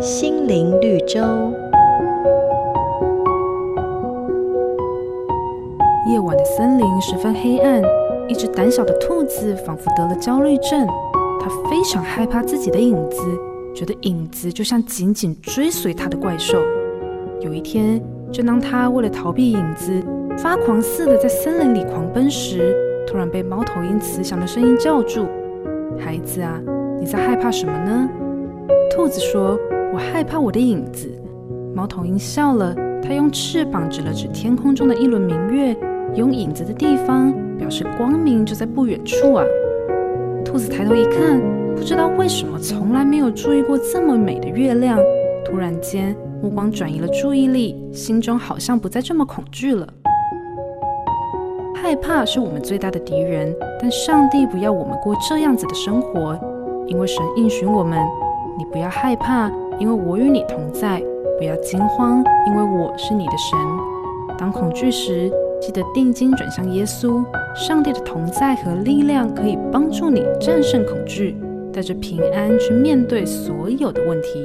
心灵绿洲。夜晚的森林十分黑暗，一只胆小的兔子仿佛得了焦虑症，它非常害怕自己的影子，觉得影子就像紧紧追随它的怪兽。有一天，正当它为了逃避影子，发狂似的在森林里狂奔时，突然被猫头鹰慈祥的声音叫住：“孩子啊，你在害怕什么呢？”兔子说：“我害怕我的影子。”猫头鹰笑了，它用翅膀指了指天空中的一轮明月，有影子的地方表示光明就在不远处啊。兔子抬头一看，不知道为什么从来没有注意过这么美的月亮，突然间目光转移了注意力，心中好像不再这么恐惧了。害怕是我们最大的敌人，但上帝不要我们过这样子的生活，因为神应许我们：你不要害怕，因为我与你同在；不要惊慌，因为我是你的神。当恐惧时，记得定睛转向耶稣，上帝的同在和力量可以帮助你战胜恐惧，带着平安去面对所有的问题。